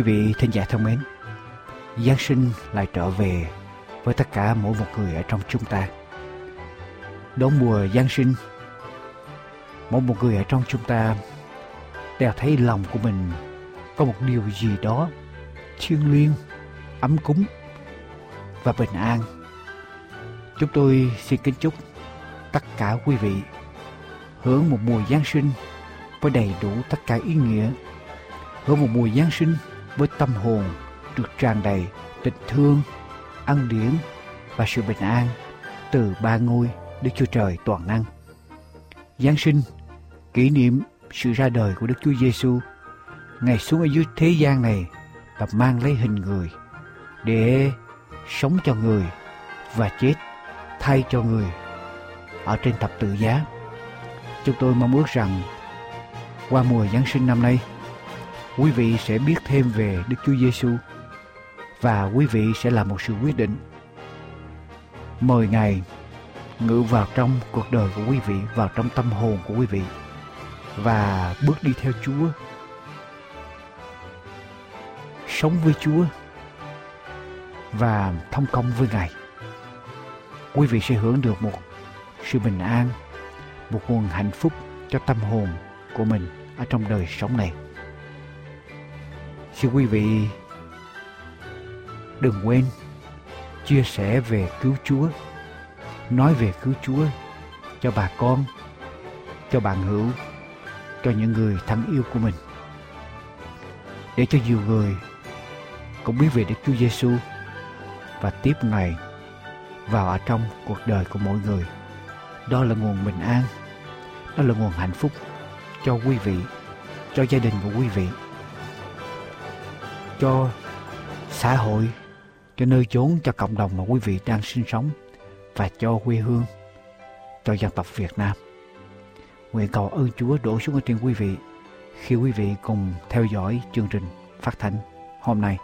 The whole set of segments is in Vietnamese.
Quý vị thính giả thân mến, Giáng sinh lại trở về với tất cả mỗi một người ở trong chúng ta. Đón mùa Giáng sinh, mỗi một người ở trong chúng ta đều thấy lòng của mình có một điều gì đó thiêng liêng, ấm cúng và bình an. Chúng tôi xin kính chúc tất cả quý vị hưởng một mùa Giáng sinh với đầy đủ tất cả ý nghĩa, hưởng một mùa Giáng sinh với tâm hồn được tràn đầy tình thương, ân điển và sự bình an từ ba ngôi Đức Chúa Trời toàn năng. Giáng sinh kỷ niệm sự ra đời của Đức Chúa Giêsu, Ngài xuống ở dưới thế gian này và mang lấy hình người để sống cho người và chết thay cho người ở trên thập tự giá. Chúng tôi mong ước rằng qua mùa Giáng sinh năm nay, quý vị sẽ biết thêm về Đức Chúa Giêsu và quý vị sẽ làm một sự quyết định. Mời Ngài ngự vào trong cuộc đời của quý vị, vào trong tâm hồn của quý vị và bước đi theo Chúa. Sống với Chúa và thông công với Ngài. Quý vị sẽ hưởng được một sự bình an, một nguồn hạnh phúc cho tâm hồn của mình ở trong đời sống này. Xin quý vị đừng quên chia sẻ về cứu Chúa, nói về cứu Chúa cho bà con, cho bạn hữu, cho những người thân yêu của mình. Để cho nhiều người cũng biết về Đức Chúa Giêsu và tiếp Ngài vào ở trong cuộc đời của mỗi người. Đó là nguồn bình an, đó là nguồn hạnh phúc cho quý vị, cho gia đình của quý vị cho xã hội, cho nơi chốn, cho cộng đồng mà quý vị đang sinh sống và cho quê hương, cho dân tộc Việt Nam. Nguyện cầu ơn Chúa đổ xuống ở trên quý vị khi quý vị cùng theo dõi chương trình phát thanh hôm nay.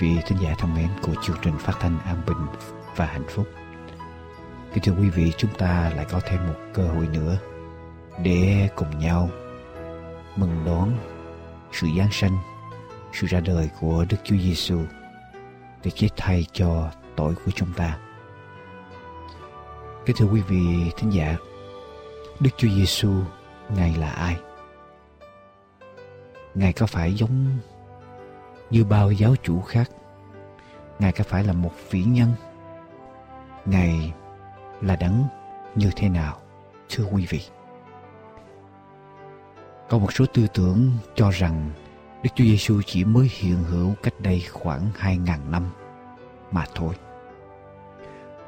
Quý vị thính giả thân mến của chương trình phát thanh an bình và hạnh phúc. Kính thưa quý vị, chúng ta lại có thêm một cơ hội nữa để cùng nhau mừng đón sự giáng sanh, sự ra đời của Đức Chúa Giêsu để chết thay cho tội của chúng ta. Kính thưa quý vị thính giả, Đức Chúa Giêsu Ngài là ai? Ngài có phải giống như bao giáo chủ khác? Ngài có phải là một vĩ nhân? Ngài là đấng như thế nào, thưa quý vị? Có một số tư tưởng cho rằng Đức Chúa Giêsu chỉ mới hiện hữu cách đây khoảng 2.000 năm mà thôi.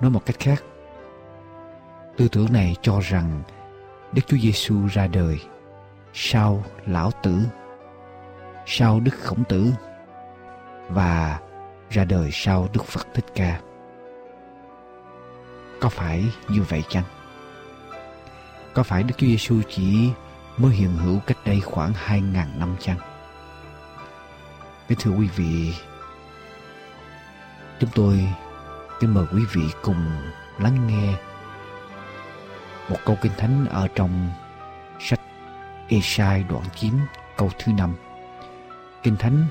Nói một cách khác, tư tưởng này cho rằng Đức Chúa Giêsu ra đời sau lão tử, sau Đức Khổng Tử và ra đời sau Đức Phật Thích Ca. Có phải như vậy chăng? Có phải Đức Chúa Giêsu chỉ mới hiện hữu cách đây khoảng 2.000 năm chăng? Kính thưa quý vị, chúng tôi kính mời quý vị cùng lắng nghe một câu kinh thánh ở trong sách Esai đoạn 9 câu thứ năm. Kinh thánh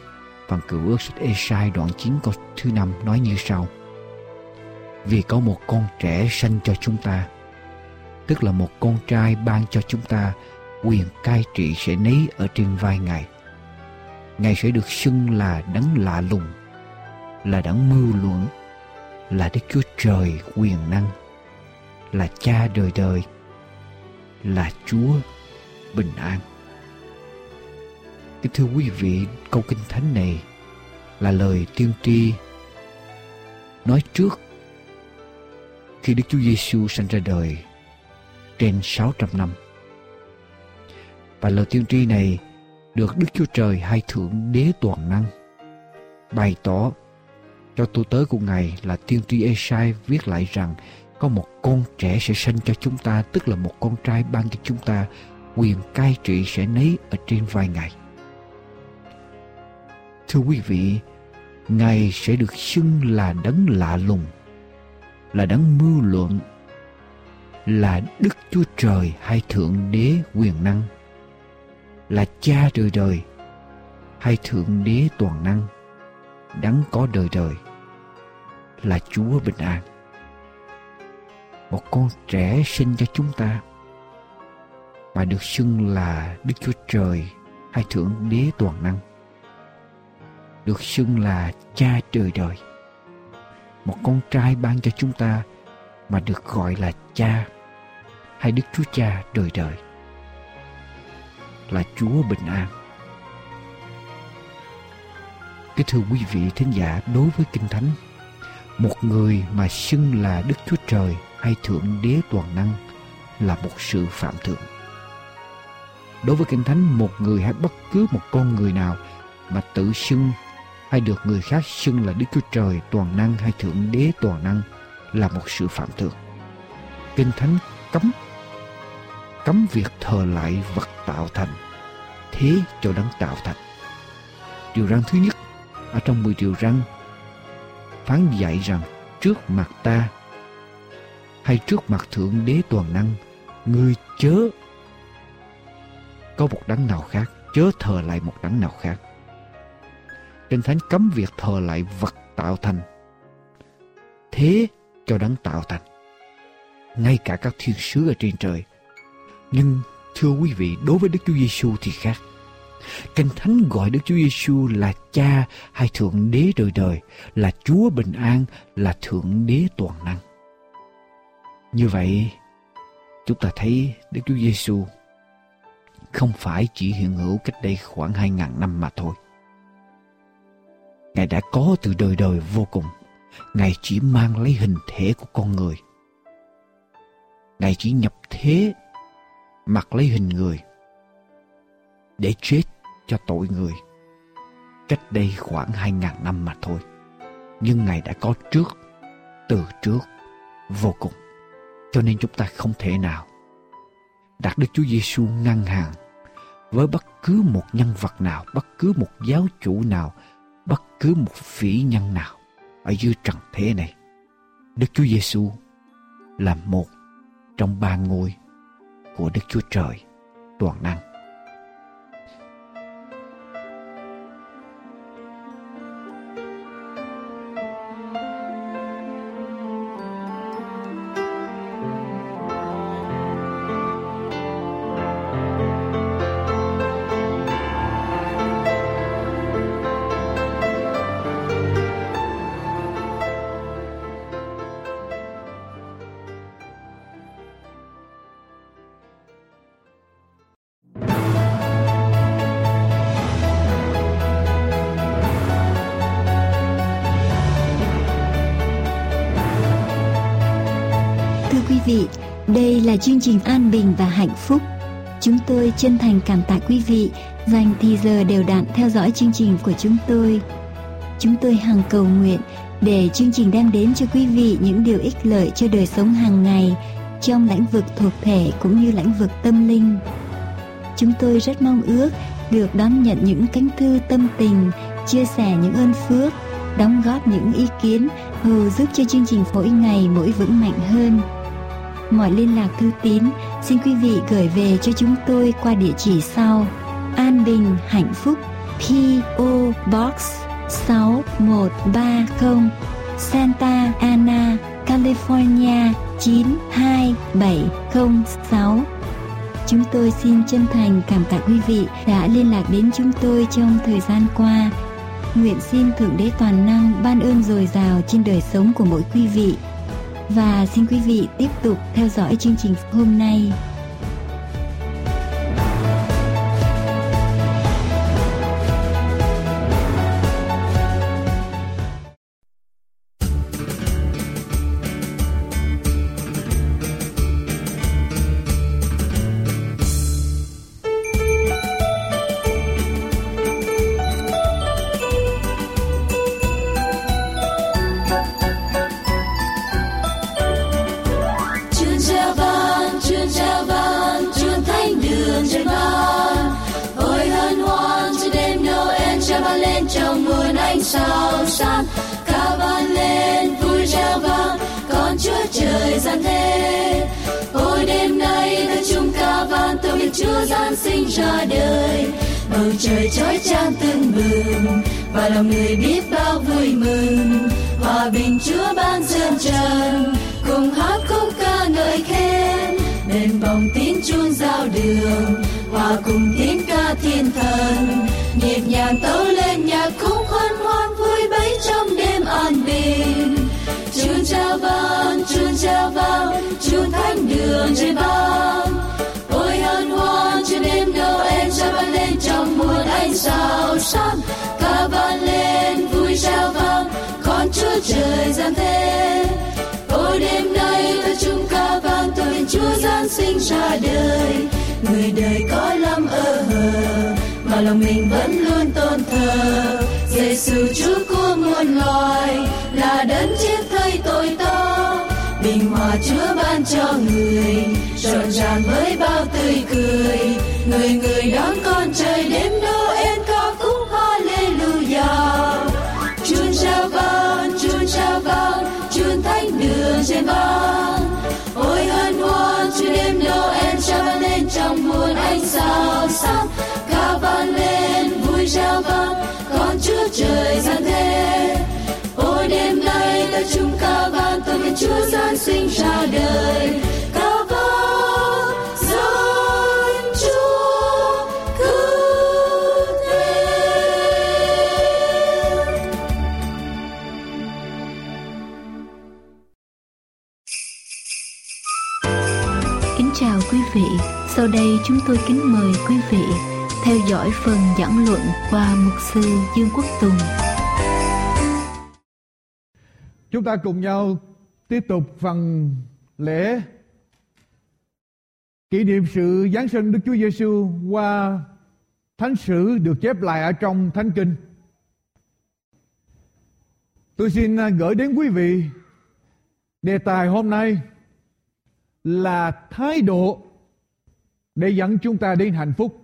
phần cựu ước sách Esai đoạn 9 câu thứ năm nói như sau. Vì có một con trẻ sanh cho chúng ta, tức là một con trai ban cho chúng ta, quyền cai trị sẽ nấy ở trên vai Ngài. Ngài sẽ được xưng là đấng lạ lùng, là đấng mưu luận, là Đức Chúa Trời quyền năng, là cha đời đời, là Chúa bình an. Kính thưa quý vị, câu kinh thánh này là lời tiên tri nói trước khi Đức Chúa Giêsu sanh ra đời trên 600 năm. Và lời tiên tri này được Đức Chúa Trời hay Thượng Đế Toàn Năng bày tỏ cho tôi tới của Ngài là tiên tri Esai viết lại rằng có một con trẻ sẽ sinh cho chúng ta tức là một con trai ban cho chúng ta quyền cai trị sẽ nấy ở trên vai Ngài. Thưa quý vị, Ngài sẽ được xưng là đấng lạ lùng, là đấng mưu luận, là Đức Chúa Trời hay Thượng Đế quyền năng, là Cha đời đời hay Thượng Đế toàn năng, đấng có đời đời, là Chúa bình an. Một con trẻ sinh cho chúng ta mà được xưng là Đức Chúa Trời hay Thượng Đế toàn năng được xưng là cha trời đời. Một con trai ban cho chúng ta mà được gọi là cha hay Đức Chúa Cha đời đời là Chúa bình an. Kính thưa quý vị thính giả đối với Kinh Thánh, một người mà xưng là Đức Chúa Trời hay Thượng Đế Toàn Năng là một sự phạm thượng. Đối với Kinh Thánh, một người hay bất cứ một con người nào mà tự xưng hay được người khác xưng là Đức Chúa Trời, toàn năng hay Thượng Đế toàn năng là một sự phạm thượng. Kinh Thánh cấm cấm việc thờ lại vật tạo thành, thế cho đấng tạo thành. Điều răn thứ nhất, ở trong 10 điều răn, phán dạy rằng trước mặt ta hay trước mặt Thượng Đế toàn năng, người chớ có một đấng nào khác, chớ thờ lại một đấng nào khác Kinh Thánh cấm việc thờ lại vật tạo thành. Thế cho đấng tạo thành. Ngay cả các thiên sứ ở trên trời. Nhưng thưa quý vị, đối với Đức Chúa Giêsu thì khác. Kinh Thánh gọi Đức Chúa Giêsu là Cha hay Thượng Đế đời đời, là Chúa bình an, là Thượng Đế toàn năng. Như vậy, chúng ta thấy Đức Chúa Giêsu không phải chỉ hiện hữu cách đây khoảng 2.000 năm mà thôi. Ngài đã có từ đời đời vô cùng. Ngài chỉ mang lấy hình thể của con người. Ngài chỉ nhập thế mặc lấy hình người để chết cho tội người cách đây khoảng hai ngàn năm mà thôi. Nhưng Ngài đã có trước, từ trước, vô cùng. Cho nên chúng ta không thể nào đặt Đức Chúa Giêsu ngăn hàng với bất cứ một nhân vật nào, bất cứ một giáo chủ nào cứ một vĩ nhân nào ở dưới trần thế này. Đức Chúa Giêsu là một trong ba ngôi của Đức Chúa Trời toàn năng. Chương trình an bình và hạnh phúc. Chúng tôi chân thành cảm tạ quý vị dành thì giờ đều đặn theo dõi chương trình của chúng tôi. Chúng tôi hằng cầu nguyện để chương trình đem đến cho quý vị những điều ích lợi cho đời sống hàng ngày trong lĩnh vực thuộc thể cũng như lĩnh vực tâm linh. Chúng tôi rất mong ước được đón nhận những cánh thư tâm tình, chia sẻ những ơn phước, đóng góp những ý kiến hầu giúp cho chương trình mỗi ngày mỗi vững mạnh hơn mọi liên lạc thư tín xin quý vị gửi về cho chúng tôi qua địa chỉ sau. An Bình Hạnh Phúc PO Box 6130 Santa Ana, California 92706 Chúng tôi xin chân thành cảm tạ quý vị đã liên lạc đến chúng tôi trong thời gian qua. Nguyện xin Thượng Đế Toàn Năng ban ơn dồi dào trên đời sống của mỗi quý vị và xin quý vị tiếp tục theo dõi chương trình hôm nay. Đến đấng chết thay tội ta bình hòa Chúa ban cho người, rộn ràng với bao tươi cười. Người người đón con trời đêm Noel ca khúc Hallelujah. Chúa chào vang chúa chào vang chúa thánh đường trên ban. Ôi hân hoan chúa đêm Noel cha ban lên trong muôn ánh sao sáng ca vang lên, vui reo vang con Chúa trời gian thế đêm nay ta chung ca vang tôi biết Chúa giáng sinh ra đời. Ca vang dân Chúa cứu thế Kính chào quý vị. Sau đây chúng tôi kính mời quý vị theo dõi phần giảng luận qua mục sư Dương Quốc Tùng. Chúng ta cùng nhau tiếp tục phần lễ kỷ niệm sự Giáng sinh Đức Chúa Giêsu qua thánh sử được chép lại ở trong Thánh Kinh. Tôi xin gửi đến quý vị đề tài hôm nay là thái độ để dẫn chúng ta đến hạnh phúc.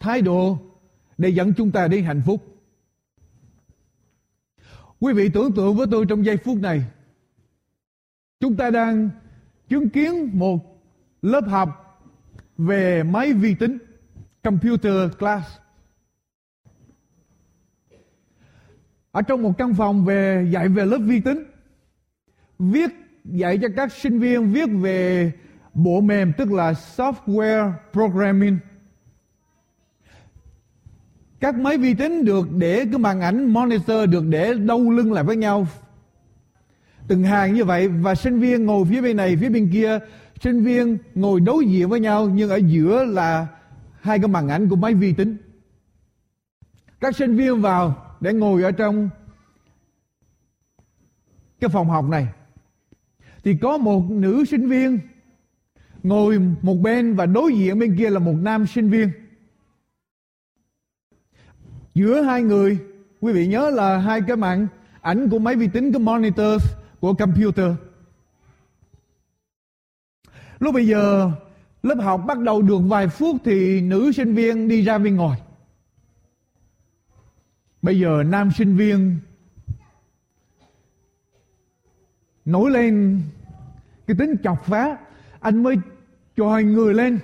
Thái độ để dẫn chúng ta đến hạnh phúc. Quý vị tưởng tượng với tôi trong giây phút này. Chúng ta đang chứng kiến một lớp học về máy vi tính, computer class. Ở trong một căn phòng về dạy về lớp vi tính, viết dạy cho các sinh viên viết về bộ mềm tức là software programming các máy vi tính được để cái màn ảnh monitor được để đâu lưng lại với nhau. Từng hàng như vậy và sinh viên ngồi phía bên này, phía bên kia, sinh viên ngồi đối diện với nhau nhưng ở giữa là hai cái màn ảnh của máy vi tính. Các sinh viên vào để ngồi ở trong cái phòng học này. Thì có một nữ sinh viên ngồi một bên và đối diện bên kia là một nam sinh viên giữa hai người, quý vị nhớ là hai cái màn ảnh của máy vi tính, cái monitor của computer. Lúc bây giờ, lớp học bắt đầu được vài phút thì nữ sinh viên đi ra bên ngoài. Bây giờ nam sinh viên nổi lên, cái tính chọc phá. Anh mới chòi người lên.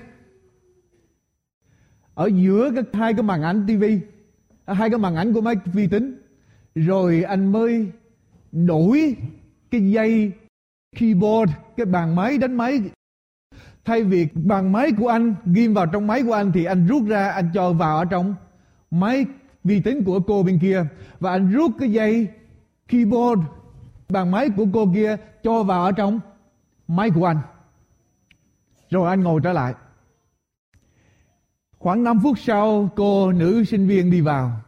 Ở giữa cái, hai cái màn ảnh tivi À, hai cái màn ảnh của máy vi tính. Rồi anh mới đổi cái dây keyboard, cái bàn máy đánh máy. Thay vì bàn máy của anh, ghim vào trong máy của anh thì anh rút ra, anh cho vào ở trong máy vi tính của cô bên kia. Và anh rút cái dây keyboard, bàn máy của cô kia cho vào ở trong máy của anh. Rồi anh ngồi trở lại khoảng 5 phút sau, cô nữ sinh viên đi vào.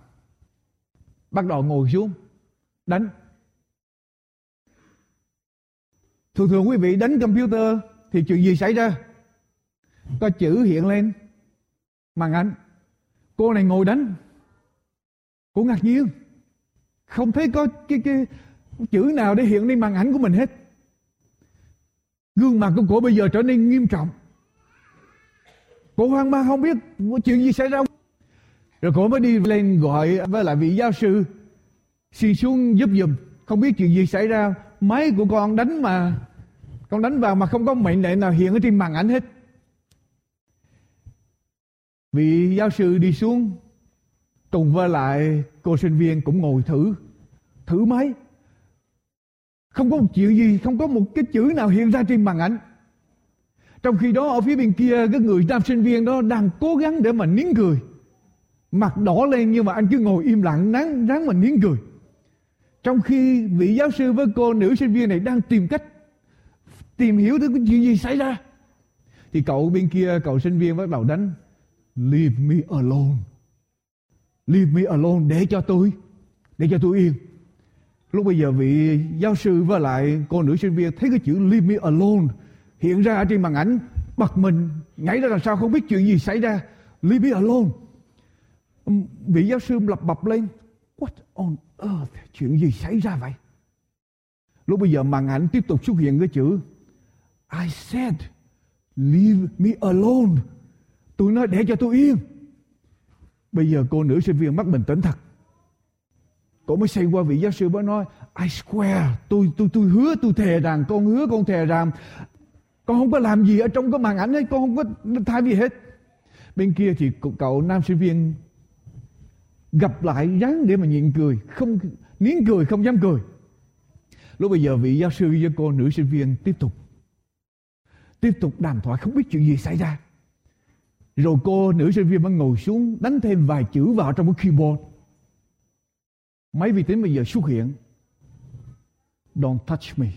Bắt đầu ngồi xuống, đánh. Thường thường quý vị đánh computer thì chuyện gì xảy ra? Có chữ hiện lên, màn ảnh. Cô này ngồi đánh. Cô ngạc nhiên. Không thấy có cái cái chữ nào để hiện lên màn ảnh của mình hết. Gương mặt của cô bây giờ trở nên nghiêm trọng cô hoang mang không biết chuyện gì xảy ra. Rồi cô mới đi lên gọi với lại vị giáo sư. Xin xuống giúp giùm, không biết chuyện gì xảy ra. Máy của con đánh mà, con đánh vào mà không có mệnh lệnh nào hiện ở trên màn ảnh hết. Vị giáo sư đi xuống, cùng với lại cô sinh viên cũng ngồi thử thử máy. Không có một chuyện gì, không có một cái chữ nào hiện ra trên màn ảnh trong khi đó, ở phía bên kia, cái người nam sinh viên đó đang cố gắng để mà nín cười. Mặt đỏ lên nhưng mà anh cứ ngồi im lặng, nắng, ráng mà nín cười. Trong khi vị giáo sư với cô nữ sinh viên này đang tìm cách tìm hiểu thứ cái chuyện gì xảy ra, thì cậu bên kia, cậu sinh viên bắt đầu đánh, leave me alone. Leave me alone để cho tôi, để cho tôi yên. Lúc bây giờ vị giáo sư với lại cô nữ sinh viên thấy cái chữ leave me alone hiện ra ở trên màn ảnh, bật mình nhảy ra làm sao không biết chuyện gì xảy ra. Leave me alone. Vị giáo sư lập bập lên. What on earth? Chuyện gì xảy ra vậy? Lúc bây giờ màn ảnh tiếp tục xuất hiện cái chữ, I said, leave me alone. Tôi nói để cho tôi yên. Bây giờ cô nữ sinh viên mắt bình tĩnh thật. Cô mới xây qua vị giáo sư mới nói, I swear, tôi tôi tôi hứa tôi thề rằng, con hứa con thề rằng con không có làm gì ở trong cái màn ảnh ấy, con không có thay gì hết. Bên kia thì cậu nam sinh viên gặp lại dáng để mà nhịn cười, không nín cười, không dám cười. Lúc bây giờ vị giáo sư với cô nữ sinh viên tiếp tục tiếp tục đàm thoại không biết chuyện gì xảy ra. Rồi cô nữ sinh viên mới ngồi xuống, đánh thêm vài chữ vào trong cái keyboard. Máy vi tính bây giờ xuất hiện. Don't touch me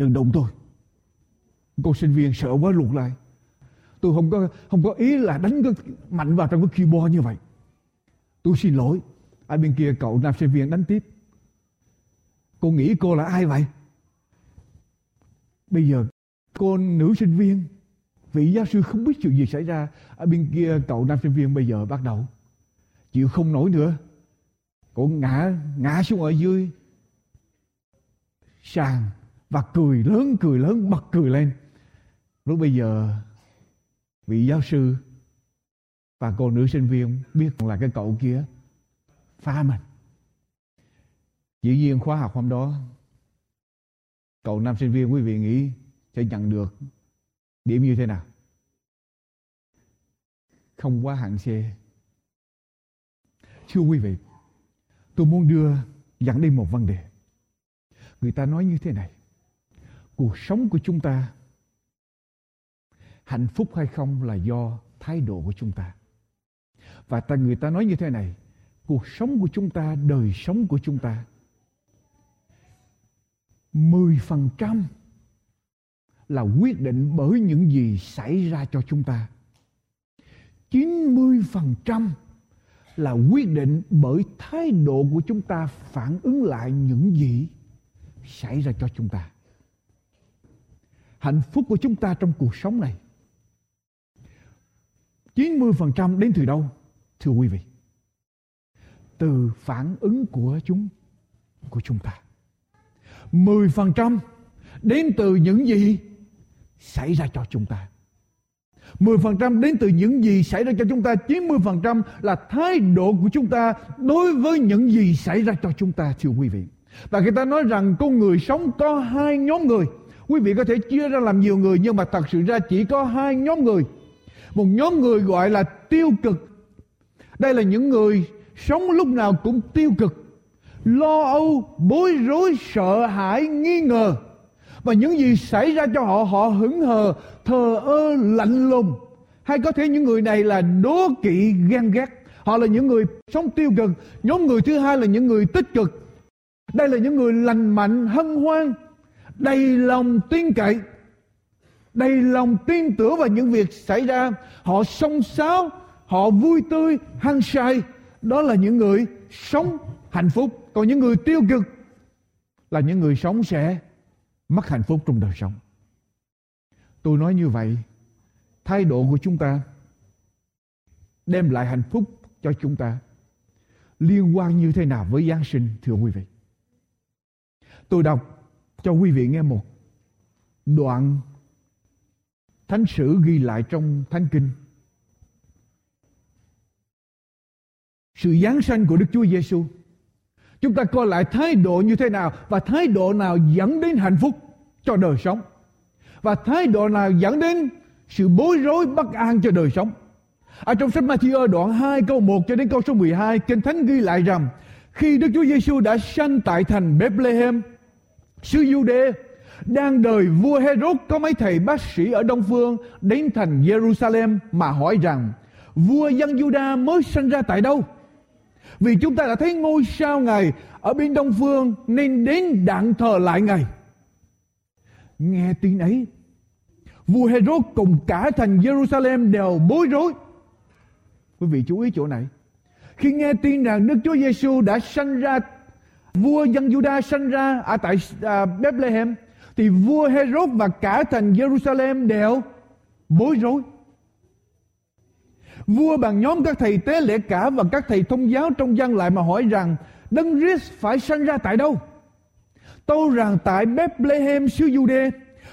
đừng đụng tôi. Cô sinh viên sợ quá luộc lại tôi không có không có ý là đánh cái mạnh vào trong cái keyboard như vậy. Tôi xin lỗi. Ở bên kia, cậu nam sinh viên đánh tiếp. Cô nghĩ cô là ai vậy? Bây giờ, cô nữ sinh viên, vị giáo sư không biết chuyện gì xảy ra. Ở bên kia, cậu nam sinh viên bây giờ bắt đầu. Chịu không nổi nữa. Cô ngã ngã xuống ở dưới sàn và cười lớn cười lớn, bật cười lên. Lúc bây giờ, vị giáo sư và cô nữ sinh viên biết là cái cậu kia phá mình. Dĩ nhiên khóa học hôm đó, Cậu nam sinh viên quý vị nghĩ Sẽ nhận được điểm như thế nào? Không quá hạn C Thưa quý vị, Tôi muốn đưa dẫn đi một vấn đề. Người ta nói như thế này Cuộc sống của chúng ta Hạnh phúc hay không là do thái độ của chúng ta Và ta người ta nói như thế này Cuộc sống của chúng ta, đời sống của chúng ta 10% là quyết định bởi những gì xảy ra cho chúng ta. 90% là quyết định bởi thái độ của chúng ta phản ứng lại những gì xảy ra cho chúng ta. Hạnh phúc của chúng ta trong cuộc sống này 90% đến từ đâu? Thưa quý vị. Từ phản ứng của chúng của chúng ta. 10% đến từ những gì xảy ra cho chúng ta. 10% đến từ những gì xảy ra cho chúng ta 90% là thái độ của chúng ta đối với những gì xảy ra cho chúng ta, thưa quý vị và người ta nói rằng con người sống có hai nhóm người quý vị có thể chia ra làm nhiều người, nhưng mà thật sự ra chỉ có hai nhóm người. Một nhóm người gọi là tiêu cực. Đây là những người sống lúc nào cũng tiêu cực, lo âu, bối rối, sợ hãi, nghi ngờ. Và những gì xảy ra cho họ họ hững hờ, thờ ơ, lạnh lùng. Hay có thể những người này là đố kỵ, ghen ghét. Họ là những người sống tiêu cực. Nhóm người thứ hai là những người tích cực. Đây là những người lành mạnh, hân hoan đầy lòng tin cậy, đầy lòng tin tưởng vào những việc xảy ra. Họ song sáo, họ vui tươi, hăng say. Đó là những người sống hạnh phúc. Còn những người tiêu cực là những người sống sẽ mất hạnh phúc trong đời sống. Tôi nói như vậy, thái độ của chúng ta đem lại hạnh phúc cho chúng ta. Liên quan như thế nào với Giáng sinh, thưa quý vị? Tôi đọc cho quý vị nghe một đoạn thánh sử ghi lại trong thánh kinh sự giáng sanh của Đức Chúa Giêsu Chúng ta coi lại thái độ như thế nào và thái độ nào dẫn đến hạnh phúc cho đời sống. Và thái độ nào dẫn đến sự bối rối bất an cho đời sống. Ở trong sách Matthew đoạn 2 câu 1 cho đến câu số 12, Kinh Thánh ghi lại rằng khi Đức Chúa Giêsu đã sanh tại thành Bethlehem, Sư Du Đê đang đời vua Herod có mấy thầy bác sĩ ở Đông Phương đến thành Jerusalem mà hỏi rằng vua dân Juda mới sinh ra tại đâu? Vì chúng ta đã thấy ngôi sao Ngài ở bên Đông Phương nên đến đặng thờ lại Ngài. Nghe tin ấy, vua Herod cùng cả thành Jerusalem đều bối rối. Quý vị chú ý chỗ này. Khi nghe tin rằng Đức Chúa Giêsu đã sanh ra vua dân Juda sanh ra ở tại à, Bethlehem thì vua Herod và cả thành Jerusalem đều bối rối. Vua bằng nhóm các thầy tế lễ cả và các thầy thông giáo trong dân lại mà hỏi rằng Đấng Christ phải sanh ra tại đâu? Tôi rằng tại Bethlehem xứ Jude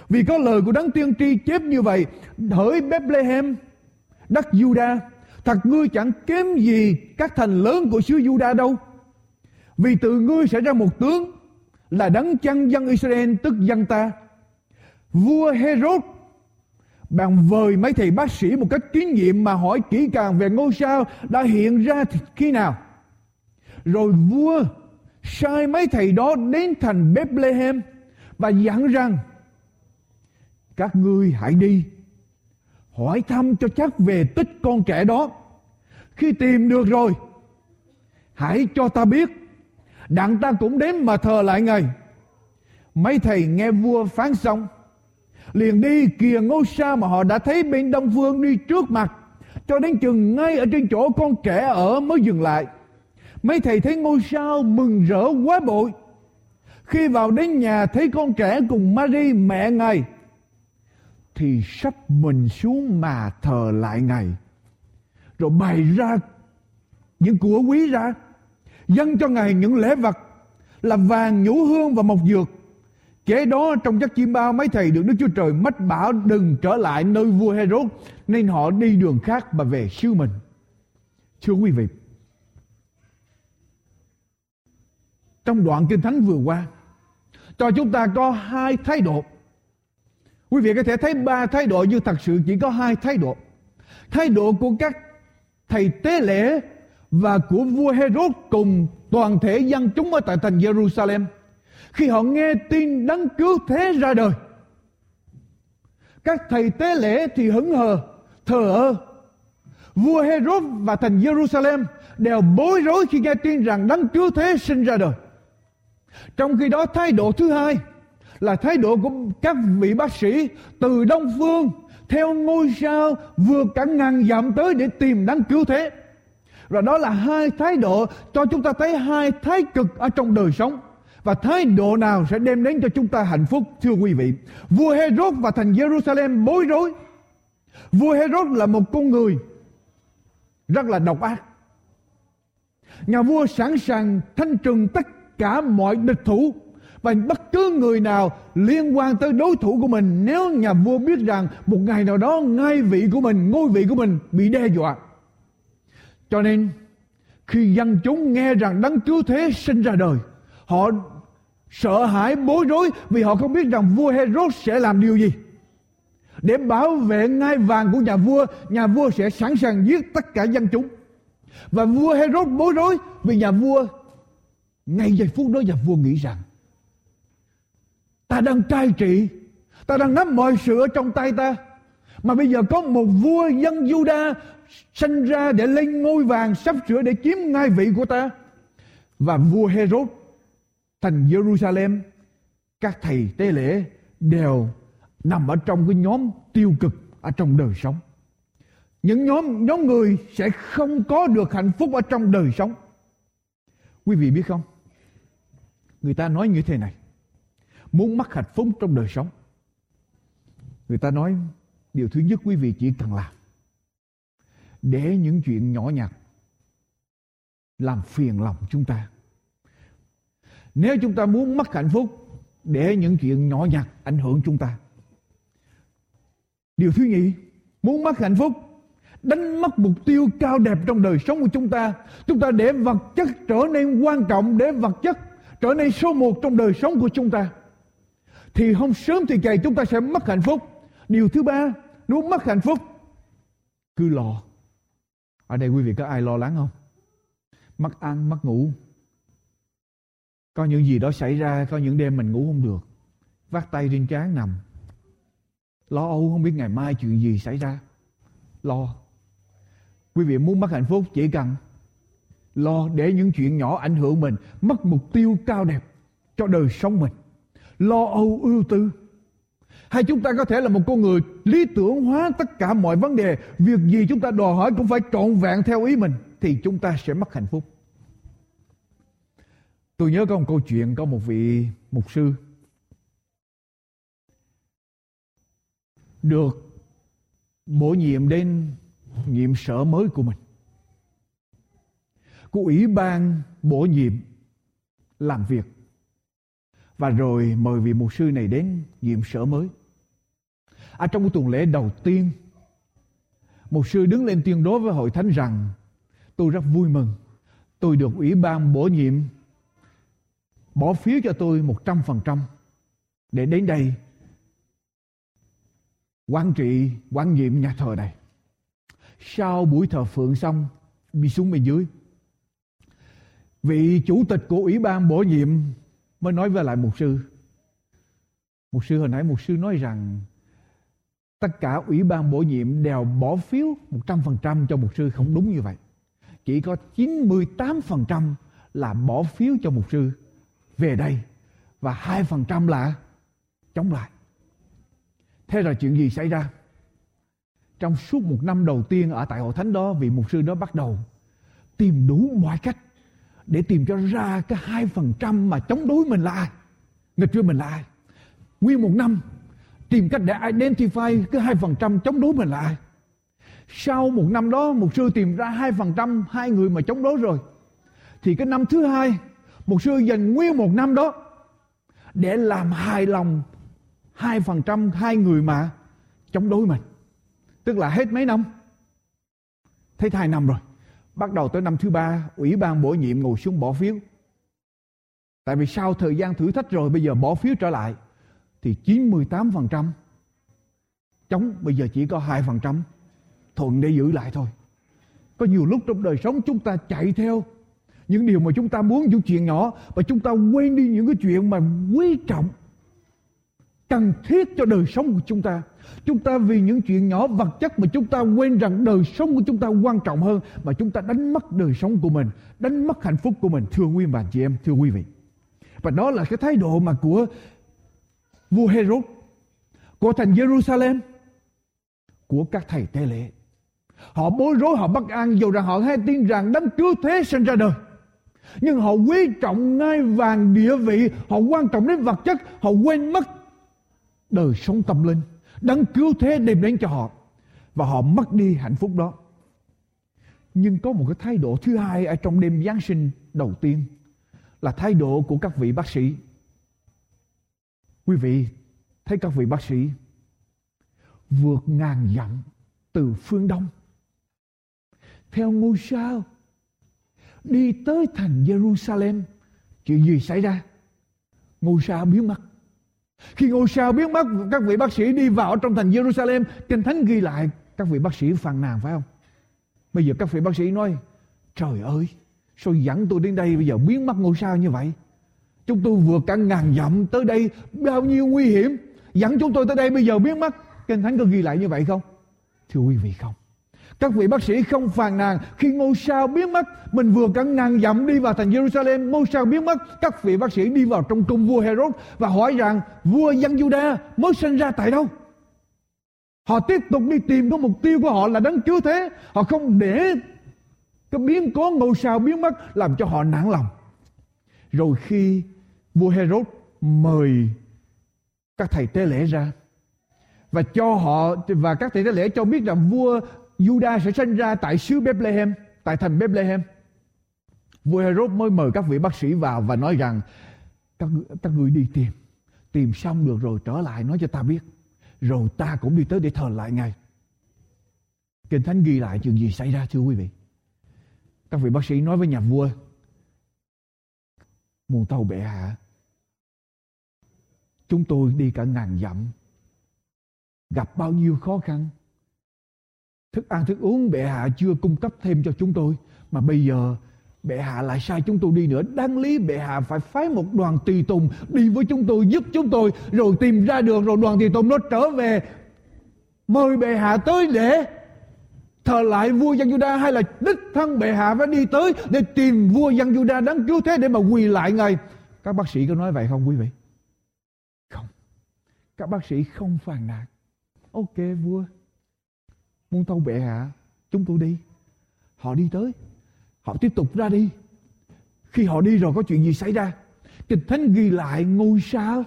vì có lời của đấng tiên tri chép như vậy hỡi Bethlehem đất Juda thật ngươi chẳng kém gì các thành lớn của xứ Juda đâu vì từ ngươi sẽ ra một tướng là đấng chăn dân Israel tức dân ta vua Herod bạn vời mấy thầy bác sĩ một cách kinh nghiệm mà hỏi kỹ càng về ngôi sao đã hiện ra khi nào. Rồi vua sai mấy thầy đó đến thành Bethlehem và dặn rằng các ngươi hãy đi hỏi thăm cho chắc về tích con trẻ đó. Khi tìm được rồi, hãy cho ta biết, đặng ta cũng đến mà thờ lại ngài. Mấy thầy nghe vua phán xong, liền đi kìa ngôi sao mà họ đã thấy bên đông phương đi trước mặt cho đến chừng ngay ở trên chỗ con trẻ ở mới dừng lại. Mấy thầy thấy ngôi sao mừng rỡ quá bội. Khi vào đến nhà thấy con trẻ cùng Mary mẹ ngài thì sắp mình xuống mà thờ lại ngài. Rồi bày ra những của quý ra dâng cho ngài những lễ vật là vàng nhũ hương và mộc dược. Kế đó trong giấc chim bao mấy thầy được Đức Chúa Trời mách bảo đừng trở lại nơi vua Herod nên họ đi đường khác mà về siêu mình. Thưa quý vị, trong đoạn kinh thánh vừa qua cho chúng ta có hai thái độ. Quý vị có thể thấy ba thái độ nhưng thật sự chỉ có hai thái độ. Thái độ của các thầy tế lễ và của vua Herod cùng toàn thể dân chúng ở tại thành Jerusalem. Khi họ nghe tin đấng cứu thế ra đời, các thầy tế lễ thì hững hờ, thờ ơ. Vua Herod và thành Jerusalem đều bối rối khi nghe tin rằng đấng cứu thế sinh ra đời. Trong khi đó, thái độ thứ hai là thái độ của các vị bác sĩ từ đông phương, theo ngôi sao vượt cả ngàn dặm tới để tìm đấng cứu thế và đó là hai thái độ cho chúng ta thấy hai thái cực ở trong đời sống. Và thái độ nào sẽ đem đến cho chúng ta hạnh phúc, thưa quý vị? Vua Herod và thành Jerusalem bối rối. Vua Herod là một con người rất là độc ác. Nhà vua sẵn sàng thanh trừng tất cả mọi địch thủ và bất cứ người nào liên quan tới đối thủ của mình. Nếu nhà vua biết rằng một ngày nào đó ngai vị của mình, ngôi vị của mình bị đe dọa cho nên, khi dân chúng nghe rằng đấng cứu thế sinh ra đời, họ sợ hãi, bối rối vì họ không biết rằng vua Herod sẽ làm điều gì. Để bảo vệ ngai vàng của nhà vua nhà vua sẽ sẵn sàng giết tất cả dân chúng. Và vua Herod bối rối vì nhà vua, ngay giây phút đó nhà vua nghĩ rằng, ta đang cai trị, ta đang nắm mọi sự ở trong tay ta, mà bây giờ có một vua dân Juda sinh ra để lên ngôi vàng sắp sửa để chiếm ngai vị của ta. Và vua Herod thành Jerusalem, các thầy tế lễ đều nằm ở trong cái nhóm tiêu cực ở trong đời sống. Những nhóm nhóm người sẽ không có được hạnh phúc ở trong đời sống. Quý vị biết không? Người ta nói như thế này, muốn mắc hạnh phúc trong đời sống. Người ta nói điều thứ nhất quý vị chỉ cần làm để những chuyện nhỏ nhặt làm phiền lòng chúng ta. Nếu chúng ta muốn mất hạnh phúc, để những chuyện nhỏ nhặt ảnh hưởng chúng ta. Điều thứ nhì, muốn mất hạnh phúc, đánh mất mục tiêu cao đẹp trong đời sống của chúng ta. Chúng ta để vật chất trở nên quan trọng, để vật chất trở nên số một trong đời sống của chúng ta. Thì không sớm thì chạy chúng ta sẽ mất hạnh phúc. Điều thứ ba nếu mất hạnh phúc, cứ lo ở đây quý vị có ai lo lắng không? Mất ăn, mất ngủ. Có những gì đó xảy ra, có những đêm mình ngủ không được. Vắt tay trên trán nằm. Lo âu, không biết ngày mai chuyện gì xảy ra. Lo. Quý vị muốn mất hạnh phúc chỉ cần lo để những chuyện nhỏ ảnh hưởng mình, mất mục tiêu cao đẹp cho đời sống mình. Lo âu, ưu tư hay chúng ta có thể là một con người lý tưởng hóa tất cả mọi vấn đề. Việc gì chúng ta đòi hỏi cũng phải trọn vẹn theo ý mình, thì chúng ta sẽ mất hạnh phúc. Tôi nhớ có một câu chuyện, có một vị mục sư được bổ nhiệm đến nhiệm sở mới của mình. Của ủy ban bổ nhiệm làm việc và rồi mời vị mục sư này đến nhiệm sở mới. À, trong cái tuần lễ đầu tiên mục sư đứng lên tuyên đối với hội thánh rằng tôi rất vui mừng. Tôi được ủy ban bổ nhiệm bỏ phiếu cho tôi một trăm phần trăm để đến đây quản trị quản nhiệm nhà thờ này. Sau buổi thờ phượng xong đi xuống bên dưới. Vị chủ tịch của ủy ban bổ nhiệm mới nói với lại mục sư mục sư hồi nãy mục sư nói rằng tất cả ủy ban bổ nhiệm đều bỏ phiếu 100% cho mục sư không đúng như vậy. Chỉ có 98% là bỏ phiếu cho mục sư về đây và 2% là chống lại. Thế rồi chuyện gì xảy ra? Trong suốt một năm đầu tiên ở tại hội thánh đó, vị mục sư đó bắt đầu tìm đủ mọi cách để tìm cho ra cái hai phần trăm mà chống đối mình là ai. Nghịch với mình là ai. Nguyên một năm, tìm cách để identify cái hai phần trăm chống đối mình là ai. Sau một năm đó một sư tìm ra hai phần trăm hai người mà chống đối rồi. Thì cái năm thứ hai một sư dành nguyên một năm đó để làm hài lòng hai phần trăm hai người mà chống đối mình. Tức là hết mấy năm? Thấy hai năm rồi. Bắt đầu tới năm thứ ba, ủy ban bổ nhiệm ngồi xuống bỏ phiếu. Tại vì sau thời gian thử thách rồi bây giờ bỏ phiếu trở lại thì 98% chống bây giờ chỉ có 2% thuận để giữ lại thôi. Có nhiều lúc trong đời sống chúng ta chạy theo những điều mà chúng ta muốn những chuyện nhỏ và chúng ta quên đi những cái chuyện mà quý trọng cần thiết cho đời sống của chúng ta. Chúng ta vì những chuyện nhỏ vật chất mà chúng ta quên rằng đời sống của chúng ta quan trọng hơn mà chúng ta đánh mất đời sống của mình, đánh mất hạnh phúc của mình. Thưa quý bà chị em, thưa quý vị. Và đó là cái thái độ mà của vua Herod, của thành Jerusalem, của các thầy tế lễ. Họ bối rối, họ bất an dù rằng họ hay tin rằng đấng cứu thế sinh ra đời. Nhưng họ quý trọng ngai vàng địa vị, họ quan trọng đến vật chất, họ quên mất đời sống tâm linh. Đấng cứu thế đem đến cho họ, và họ mất đi hạnh phúc đó. Nhưng có một cái thái độ thứ hai ở trong đêm Giáng sinh đầu tiên là thái độ của các vị bác sĩ. Quý vị, thấy các vị bác sĩ vượt ngàn dặm từ phương Đông, theo ngôi sao, đi tới thành Jerusalem, chuyện gì xảy ra ngôi sao biến mất khi ngôi sao biến mất các vị bác sĩ đi vào trong thành Jerusalem, kinh thánh ghi lại các vị bác sĩ phàn nàn, phải không? Bây giờ các vị bác sĩ nói, trời ơi, sao dẫn tôi đến đây bây giờ biến mất ngôi sao như vậy? Chúng tôi vượt cả ngàn dặm tới đây, bao nhiêu nguy hiểm, dẫn chúng tôi tới đây bây giờ biến mất. Kinh thánh có ghi lại như vậy không? Thưa quý vị không các vị bác sĩ không phàn nàn khi ngôi sao biến mất. Mình vừa cả ngàn dặm đi vào thành Jerusalem, ngôi sao biến mất. Các vị bác sĩ đi vào trong cung vua Herod và hỏi rằng vua dân Juda mới sinh ra tại đâu? Họ tiếp tục đi tìm cái mục tiêu của họ là đấng cứu thế. Họ không để cái biến cố ngôi sao biến mất làm cho họ nản lòng. Rồi khi vua Herod mời các thầy tế lễ ra và cho họ và các thầy tế lễ cho biết rằng vua Juda sẽ sinh ra tại xứ Bethlehem, tại thành Bethlehem. Vua Herod mới mời các vị bác sĩ vào và nói rằng các, các người đi tìm. Tìm xong được rồi trở lại nói cho ta biết. Rồi ta cũng đi tới để thờ lại Ngài. Kinh Thánh ghi lại chuyện gì xảy ra thưa quý vị. Các vị bác sĩ nói với nhà vua. Muôn tàu bệ hạ. Chúng tôi đi cả ngàn dặm. Gặp bao nhiêu khó khăn thức ăn, thức uống bệ hạ chưa cung cấp thêm cho chúng tôi. Mà bây giờ bệ hạ lại sai chúng tôi đi nữa. Đáng lý bệ hạ phải phái một đoàn tùy tùng đi với chúng tôi, giúp chúng tôi, rồi tìm ra được rồi đoàn tùy tùng nó trở về. Mời bệ hạ tới để thờ lại vua dân Juda hay là đích thân bệ hạ phải đi tới để tìm vua dân Juda đáng cứu thế để mà quỳ lại ngài. Các bác sĩ có nói vậy không quý vị? Không. Các bác sĩ không phàn nàn. Ok vua muôn tâu bệ hạ chúng tôi đi. Họ đi tới. Họ tiếp tục ra đi. Khi họ đi rồi có chuyện gì xảy ra? Kinh thánh ghi lại ngôi sao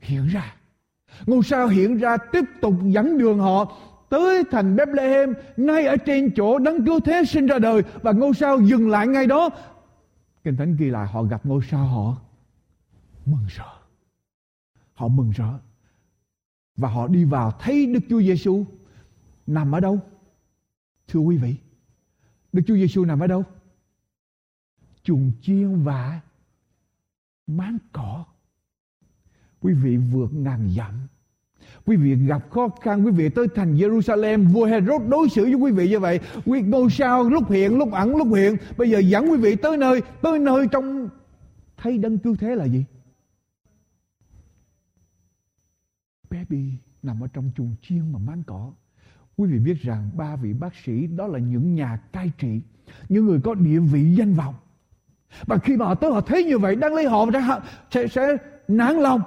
hiện ra. Ngôi sao hiện ra tiếp tục dẫn đường họ tới thành Bethlehem, ngay ở trên chỗ đấng cứu thế sinh ra đời, và ngôi sao dừng lại ngay đó. Kinh thánh ghi lại họ gặp ngôi sao họ mừng rỡ. Họ mừng rỡ. Và họ đi vào thấy Đức Chúa Giêsu nằm ở đâu? Thưa quý vị, Đức Chúa Giêsu nằm ở đâu? Chuồng chiên và máng cỏ. Quý vị vượt ngàn dặm. Quý vị gặp khó khăn, quý vị tới thành Jerusalem, vua Herod đối xử với quý vị như vậy. Quý ngôi sao lúc hiện, lúc ẩn, lúc hiện. Bây giờ dẫn quý vị tới nơi, tới nơi trong thấy đấng cứu thế là gì? Baby nằm ở trong chuồng chiên mà mang cỏ. Quý vị biết rằng ba vị bác sĩ đó là những nhà cai trị, những người có địa vị danh vọng. Và khi mà họ tới họ thấy như vậy, đang lấy họ sẽ, sẽ, sẽ nản lòng.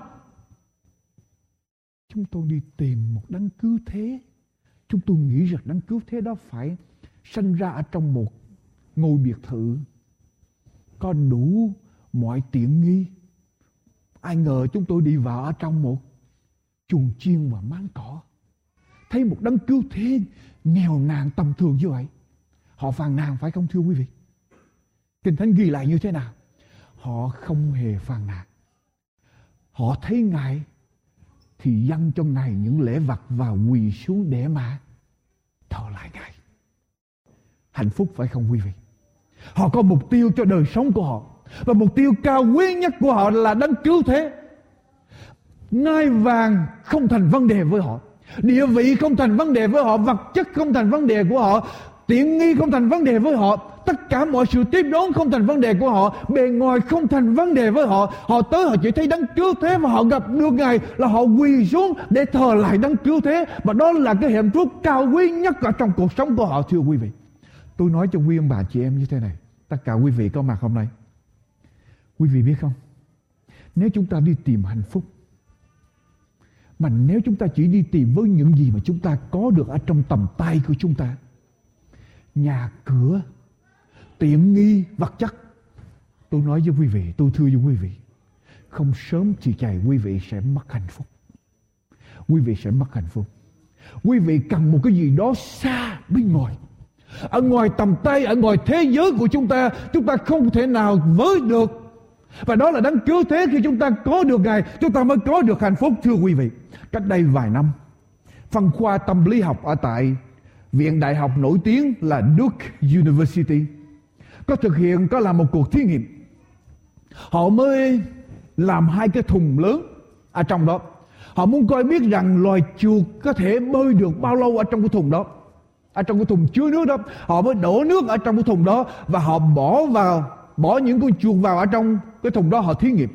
Chúng tôi đi tìm một đấng cứu thế. Chúng tôi nghĩ rằng đấng cứu thế đó phải sinh ra ở trong một ngôi biệt thự có đủ mọi tiện nghi. Ai ngờ chúng tôi đi vào ở trong một chuồng chiên và máng cỏ thấy một đấng cứu thế nghèo nàn tầm thường như vậy. Họ phàn nàn, phải không thưa quý vị? Kinh thánh ghi lại như thế nào? Họ không hề phàn nàn. Họ thấy ngài thì dâng cho ngài những lễ vật và quỳ xuống để mà thờ lại ngài. Hạnh phúc, phải không quý vị? Họ có mục tiêu cho đời sống của họ. Và mục tiêu cao quý nhất của họ là đấng cứu thế. Ngai vàng không thành vấn đề với họ địa vị không thành vấn đề với họ, vật chất không thành vấn đề của họ, tiện nghi không thành vấn đề với họ, tất cả mọi sự tiếp đón không thành vấn đề của họ, bề ngoài không thành vấn đề với họ. Họ tới họ chỉ thấy đấng cứu thế và họ gặp được ngài là họ quỳ xuống để thờ lại đấng cứu thế. Và đó là cái hạnh phúc cao quý nhất ở trong cuộc sống của họ, thưa quý vị. Tôi nói cho quý ông bà, chị em như thế này. Tất cả quý vị có mặt hôm nay. Quý vị biết không? Nếu chúng ta đi tìm hạnh phúc mà nếu chúng ta chỉ đi tìm với những gì mà chúng ta có được ở trong tầm tay của chúng ta, nhà cửa, tiện nghi, vật chất, tôi nói với quý vị, tôi thưa với quý vị, không sớm thì chạy quý vị sẽ mất hạnh phúc. Quý vị sẽ mất hạnh phúc. Quý vị cần một cái gì đó xa bên ngoài. Ở ngoài tầm tay, ở ngoài thế giới của chúng ta chúng ta không thể nào với được và đó là đấng cứu thế khi chúng ta có được ngài, chúng ta mới có được hạnh phúc, thưa quý vị. Cách đây vài năm phân khoa tâm lý học ở tại viện đại học nổi tiếng là Duke University có thực hiện, có làm một cuộc thí nghiệm. Họ mới làm hai cái thùng lớn ở trong đó. Họ muốn coi biết rằng loài chuột có thể bơi được bao lâu ở trong cái thùng đó. Ở trong cái thùng chứa nước đó, họ mới đổ nước ở trong cái thùng đó và họ bỏ vào bỏ những con chuột vào ở trong cái thùng đó, họ thí nghiệm.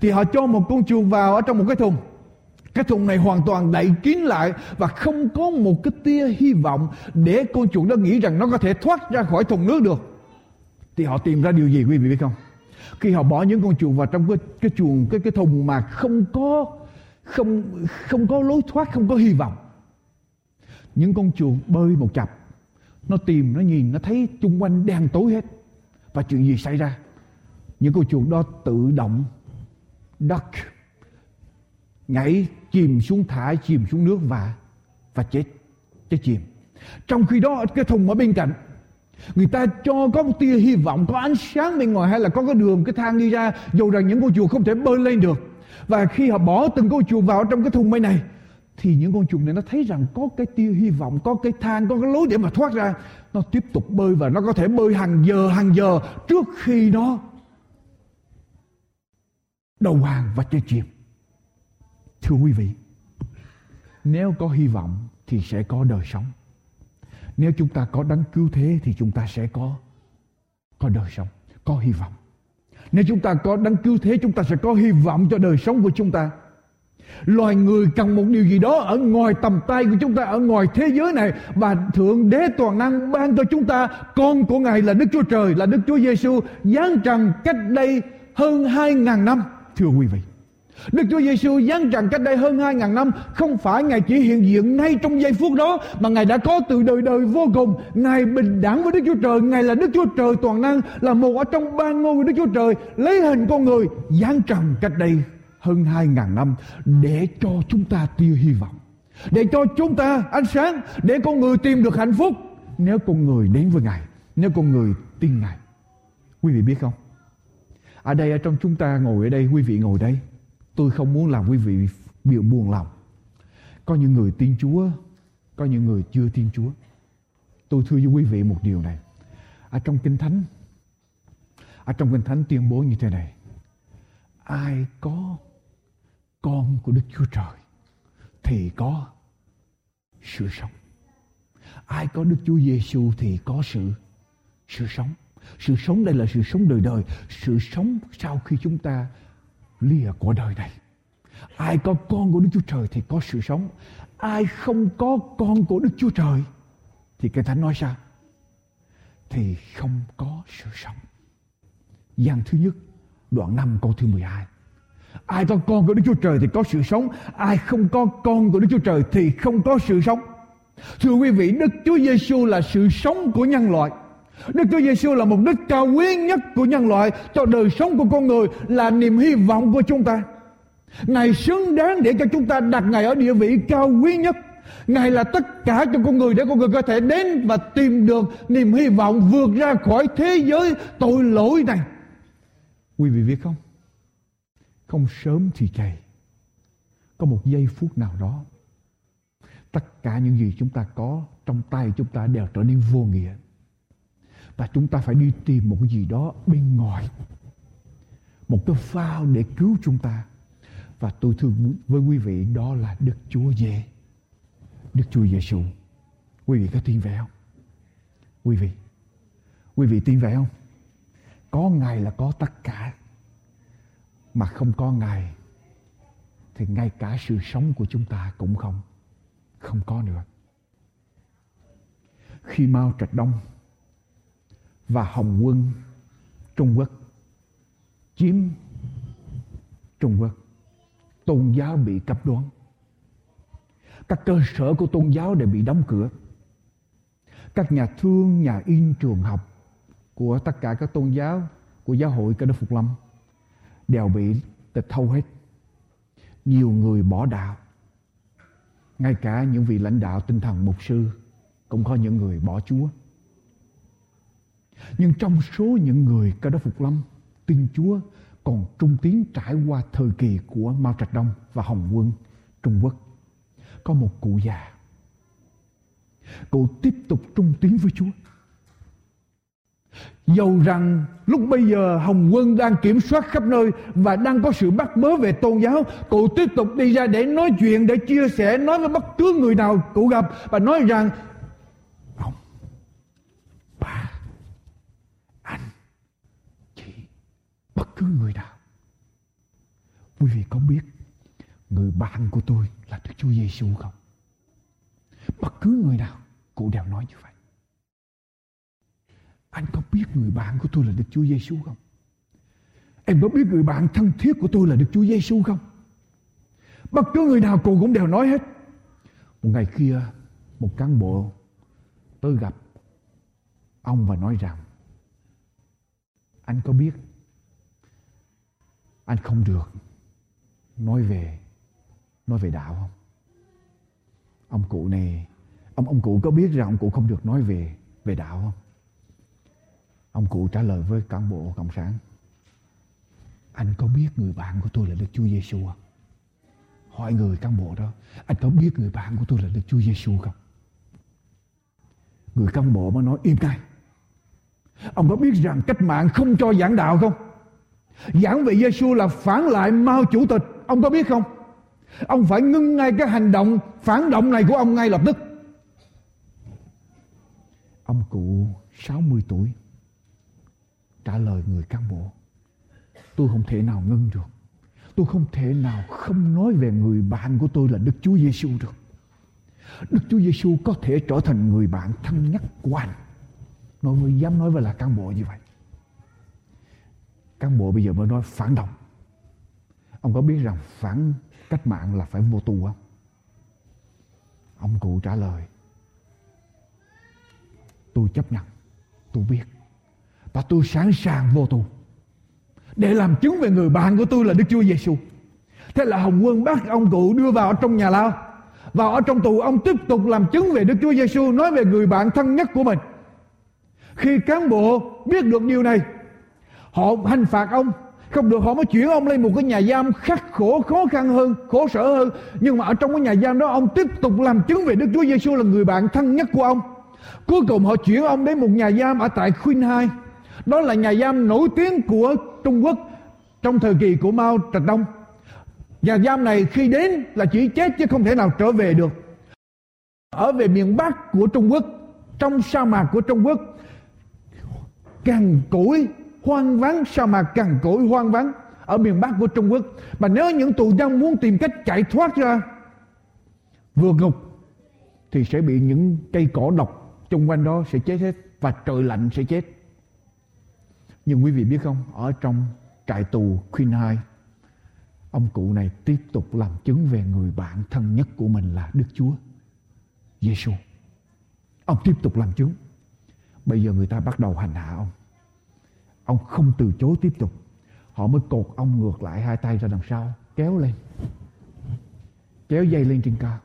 Thì họ cho một con chuột vào ở trong một cái thùng. Cái thùng này hoàn toàn đậy kín lại và không có một cái tia hy vọng để con chuột đó nghĩ rằng nó có thể thoát ra khỏi thùng nước được. Thì họ tìm ra điều gì, quý vị biết không? Khi họ bỏ những con chuột vào trong cái cái chuồng, cái cái thùng mà không có, không không có lối thoát, không có hy vọng, những con chuột bơi một chập, nó tìm, nó nhìn, nó thấy chung quanh đen tối hết và chuyện gì xảy ra? Những con chuột đó tự động duck nhảy chìm xuống thả, chìm xuống nước và và chết chết chìm. Trong khi đó, cái thùng ở bên cạnh, người ta cho có một tia hy vọng, có ánh sáng bên ngoài hay là có cái đường, cái thang đi ra, dù rằng những con chuột không thể bơi lên được. Và khi họ bỏ từng con chuột vào trong cái thùng mây này thì những con chuột này nó thấy rằng có cái tia hy vọng, có cái thang, có cái lối để mà thoát ra. Nó tiếp tục bơi và nó có thể bơi hàng giờ hàng giờ trước khi nó đầu hàng và chơi chìm thưa quý vị, nếu có hy vọng thì sẽ có đời sống. Nếu chúng ta có đấng cứu thế thì chúng ta sẽ có có đời sống, có hy vọng. Nếu chúng ta có đấng cứu thế, chúng ta sẽ có hy vọng cho đời sống của chúng ta loài người cần một điều gì đó ở ngoài tầm tay của chúng ta ở ngoài thế giới này. Và thượng đế toàn năng ban cho chúng ta con của ngài là đức chúa trời là đức chúa giêsu giáng trần cách đây hơn hai ngàn năm. Thưa quý vị Đức Chúa Giêsu giáng trần cách đây hơn 2.000 năm không phải Ngài chỉ hiện diện ngay trong giây phút đó mà Ngài đã có từ đời đời vô cùng. Ngài bình đẳng với Đức Chúa Trời, Ngài là Đức Chúa Trời toàn năng, là một ở trong ba ngôi của Đức Chúa Trời. Lấy hình con người giáng trần cách đây hơn 2.000 năm để cho chúng ta tia hy vọng. Để cho chúng ta ánh sáng, để con người tìm được hạnh phúc nếu con người đến với Ngài, nếu con người tin Ngài. Quý vị biết không? Ở đây ở trong chúng ta ngồi ở đây, quý vị ngồi đây Tôi không muốn làm quý vị bị buồn lòng. Có những người tin Chúa, có những người chưa tin Chúa. Tôi thưa với quý vị một điều này. Ở trong Kinh Thánh, ở trong Kinh Thánh tuyên bố như thế này. Ai có con của Đức Chúa Trời thì có sự sống. Ai có Đức Chúa Giêsu thì có sự sự sống. Sự sống đây là sự sống đời đời, sự sống sau khi chúng ta lìa của đời này. Ai có con của Đức Chúa Trời thì có sự sống. Ai không có con của Đức Chúa Trời thì cái Thánh nói sao? Thì không có sự sống. Giang thứ nhất, đoạn 5 câu thứ 12. Ai có con của Đức Chúa Trời thì có sự sống. Ai không có con của Đức Chúa Trời thì không có sự sống. Thưa quý vị, Đức Chúa Giêsu là sự sống của nhân loại. Đức Chúa Giêsu là mục đích cao quý nhất của nhân loại cho đời sống của con người là niềm hy vọng của chúng ta. Ngài xứng đáng để cho chúng ta đặt Ngài ở địa vị cao quý nhất. Ngài là tất cả cho con người để con người có thể đến và tìm được niềm hy vọng vượt ra khỏi thế giới tội lỗi này. Quý vị biết không? Không sớm thì chạy, Có một giây phút nào đó tất cả những gì chúng ta có trong tay chúng ta đều trở nên vô nghĩa. Và chúng ta phải đi tìm một cái gì đó bên ngoài. Một cái phao để cứu chúng ta. Và tôi thương với quý vị đó là Đức Chúa Giê Đức Chúa Giêsu quý vị có tin về không? Quý vị quý vị tin về không? Có ngài là có tất cả mà không có ngài, thì ngay cả sự sống của chúng ta cũng không không có nữa. Khi Mao Trạch Đông và Hồng Quân Trung Quốc chiếm Trung Quốc, tôn giáo bị cấm đoán. Các cơ sở của tôn giáo đều bị đóng cửa. Các nhà thương, nhà in, trường học của tất cả các tôn giáo của giáo hội cơ đốc phục lâm đều bị tịch thu hết nhiều người bỏ đạo ngay cả những vị lãnh đạo tinh thần mục sư cũng có những người bỏ chúa nhưng trong số những người cơ đốc phục lâm, tin chúa còn trung tiến trải qua thời kỳ của Mao Trạch Đông và Hồng Quân, Trung Quốc. Có một cụ già. Cụ tiếp tục trung tiến với Chúa. Dầu rằng lúc bây giờ Hồng Quân đang kiểm soát khắp nơi và đang có sự bắt bớ về tôn giáo, cụ tiếp tục đi ra để nói chuyện, để chia sẻ, nói với bất cứ người nào cụ gặp và nói rằng ông, bà, anh, chị, bất cứ người nào. Quý vị có biết người bạn của tôi là Đức Chúa Giêsu không? Bất cứ người nào cụ đều nói như vậy. Anh có biết người bạn của tôi là Đức Chúa Giêsu không? Em có biết người bạn thân thiết của tôi là Đức Chúa Giêsu không? Bất cứ người nào cô cũng đều nói hết. Một ngày kia, một cán bộ tới gặp ông và nói rằng anh có biết anh không được nói về nói về đạo không? Ông cụ này ông ông cụ có biết rằng ông cụ không được nói về về đạo không? Ông cụ trả lời với cán bộ cộng sản Anh có biết người bạn của tôi là Đức Chúa Giêsu không? Hỏi người cán bộ đó, Anh có biết người bạn của tôi là Đức Chúa Giêsu không? Người cán bộ mới nói, im ngay Ông có biết rằng cách mạng không cho giảng đạo không? Giảng về Giêsu là phản lại Mao chủ tịch, Ông có biết không? Ông phải ngưng ngay cái hành động phản động này của ông ngay lập tức Ông cụ 60 tuổi trả lời người cán bộ. Tôi không thể nào ngưng được. Tôi không thể nào không nói về người bạn của tôi là Đức Chúa Giêsu được. Đức Chúa Giêsu có thể trở thành người bạn thân nhất của anh. Nói với dám nói với là cán bộ như vậy. Cán bộ bây giờ mới nói phản động. Ông có biết rằng phản cách mạng là phải vô tù không? Ông cụ trả lời, tôi chấp nhận, tôi biết và tôi sẵn sàng vô tù để làm chứng về người bạn của tôi là Đức Chúa Giêsu. Thế là Hồng Quân bắt ông cụ đưa vào trong nhà lao. Và ở trong tù ông tiếp tục làm chứng về Đức Chúa Giêsu nói về người bạn thân nhất của mình. Khi cán bộ biết được điều này, họ hành phạt ông, không được họ mới chuyển ông lên một cái nhà giam khắc khổ khó khăn hơn, khổ sở hơn. Nhưng mà ở trong cái nhà giam đó ông tiếp tục làm chứng về Đức Chúa Giêsu là người bạn thân nhất của ông. Cuối cùng họ chuyển ông đến một nhà giam ở tại queen 2 đó là nhà giam nổi tiếng của Trung Quốc trong thời kỳ của Mao Trạch Đông. Nhà giam này khi đến là chỉ chết chứ không thể nào trở về được. Ở về miền Bắc của Trung Quốc, trong sa mạc của Trung Quốc, càng cỗi hoang vắng, sa mạc càng cỗi hoang vắng ở miền Bắc của Trung Quốc. Mà nếu những tù nhân muốn tìm cách chạy thoát ra vượt ngục thì sẽ bị những cây cỏ độc xung quanh đó sẽ chết hết và trời lạnh sẽ chết. Nhưng quý vị biết không, ở trong trại tù Queen High, ông cụ này tiếp tục làm chứng về người bạn thân nhất của mình là Đức Chúa Giêsu. Ông tiếp tục làm chứng. Bây giờ người ta bắt đầu hành hạ ông. Ông không từ chối tiếp tục. Họ mới cột ông ngược lại hai tay ra đằng sau, kéo lên. Kéo dây lên trên cao.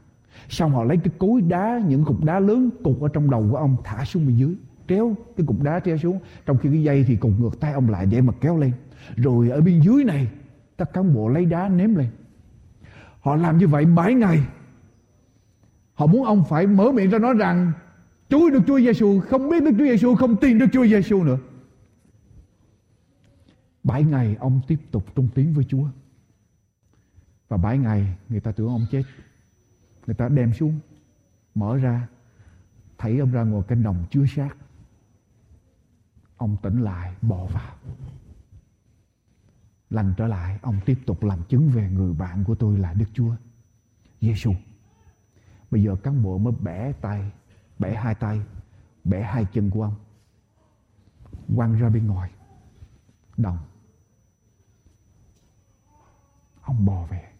Xong họ lấy cái cối đá, những cục đá lớn cục ở trong đầu của ông thả xuống bên dưới kéo cái cục đá treo xuống trong khi cái dây thì cùng ngược tay ông lại để mà kéo lên rồi ở bên dưới này các cán bộ lấy đá ném lên họ làm như vậy bảy ngày họ muốn ông phải mở miệng ra nói rằng Chúa được Chúa Giêsu không biết Đức Chúa Giêsu không tin Đức Chúa Giêsu nữa Bảy ngày ông tiếp tục trung tín với Chúa. Và bảy ngày người ta tưởng ông chết. Người ta đem xuống, mở ra, thấy ông ra ngồi canh đồng chứa xác. Ông tỉnh lại, bỏ vào. Lành trở lại, ông tiếp tục làm chứng về người bạn của tôi là Đức Chúa, Giêsu. Bây giờ cán bộ mới bẻ tay, bẻ hai tay, bẻ hai chân của ông. Quăng ra bên ngoài, đồng. Ông bò về.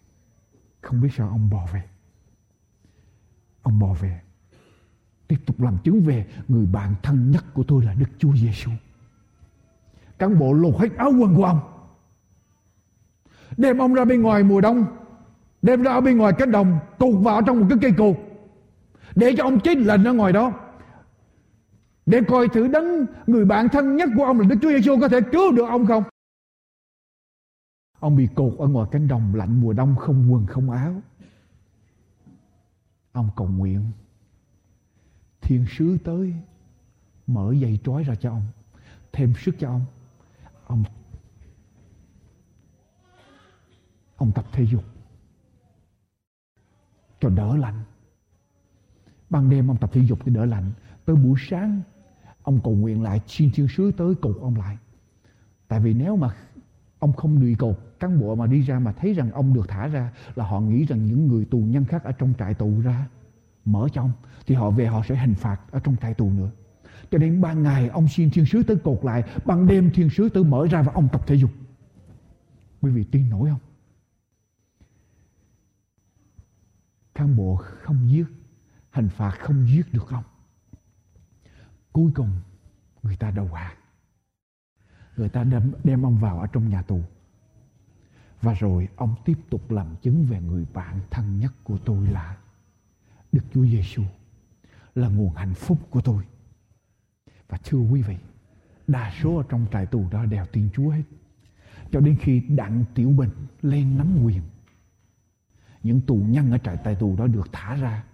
Không biết sao ông bò về. Ông bò về. Tiếp tục làm chứng về người bạn thân nhất của tôi là Đức Chúa Giêsu. Cán bộ lột hết áo quần của ông. Đem ông ra bên ngoài mùa đông. Đem ra ở bên ngoài cánh đồng. Cột vào trong một cái cây cột. Để cho ông chết lạnh ở ngoài đó. Để coi thử đấng người bạn thân nhất của ông là Đức Chúa Giêsu có thể cứu được ông không. Ông bị cột ở ngoài cánh đồng lạnh mùa đông, không quần, không áo. Ông cầu nguyện. Thiên sứ tới, mở dây trói ra cho ông. Thêm sức cho ông. Ông ông tập thể dục cho đỡ lạnh. Ban đêm ông tập thể dục để đỡ lạnh. Tới buổi sáng, ông cầu nguyện lại xin thiên sứ tới cột ông lại. Tại vì nếu mà ông không bị cột cán bộ mà đi ra mà thấy rằng ông được thả ra là họ nghĩ rằng những người tù nhân khác ở trong trại tù ra, mở cho ông, thì họ về họ sẽ hình phạt ở trong trại tù nữa. Cho nên ban ngày ông xin thiên sứ tới cột lại, ban đêm thiên sứ tới mở ra và ông tập thể dục. Quý vị tin nổi không? Cán bộ không giết, hình phạt không giết được ông. Cuối cùng người ta đầu hàng. Người ta đem, đem ông vào ở trong nhà tù. Và rồi ông tiếp tục làm chứng về người bạn thân nhất của tôi là Đức Chúa Giêsu là nguồn hạnh phúc của tôi. Và thưa quý vị, đa số ở trong trại tù đó đều tin Chúa hết. Cho đến khi Đặng Tiểu Bình lên nắm quyền. Những tù nhân ở trại tay tù đó được thả ra.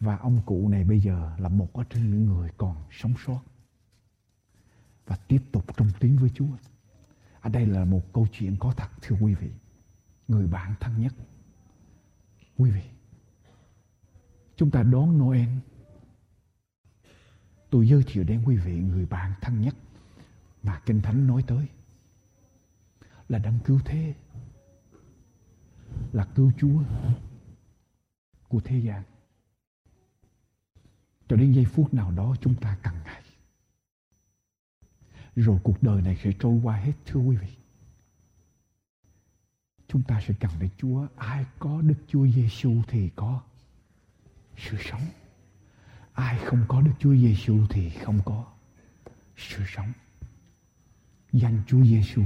Và ông cụ này bây giờ là một trong những người còn sống sót. Và tiếp tục trong tiếng với Chúa. Ở đây là một câu chuyện có thật thưa quý vị. Người bạn thân nhất. Quý vị. Chúng ta đón Noel. Tôi giới thiệu đến quý vị người bạn thân nhất mà Kinh Thánh nói tới. Là đấng cứu thế. Là cứu Chúa của thế gian. Cho đến giây phút nào đó chúng ta cần Ngài rồi cuộc đời này sẽ trôi qua hết, thưa quý vị. Chúng ta sẽ cần đến Chúa. Ai có Đức Chúa Giêsu thì có sự sống. Ai không có Đức Chúa Giêsu thì không có sự sống. Danh Chúa Giêsu,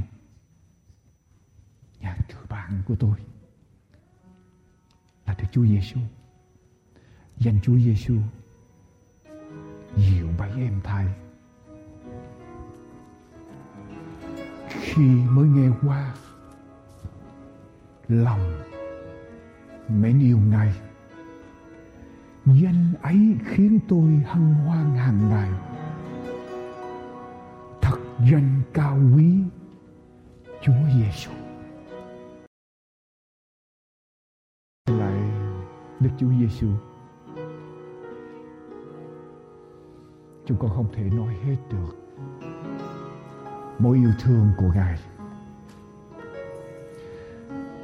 nhà người bạn của tôi là Đức Chúa Giêsu. Danh Chúa Giêsu dịu bảy em thai khi mới nghe qua lòng mến yêu ngài danh ấy khiến tôi hân hoan hàng ngày. Thật danh cao quý, Chúa Giêsu lại, Đức Chúa Giêsu chúng con không thể nói hết được mối yêu thương của Ngài.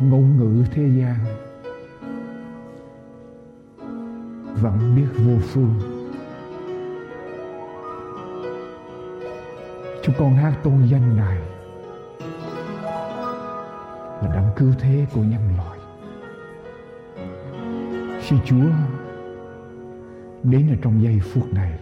Ngôn ngữ thế gian vẫn biết vô phương. Chúng con hát tôn danh Ngài là đấng cứu thế của nhân loại. Xin Chúa đến ở trong giây phút này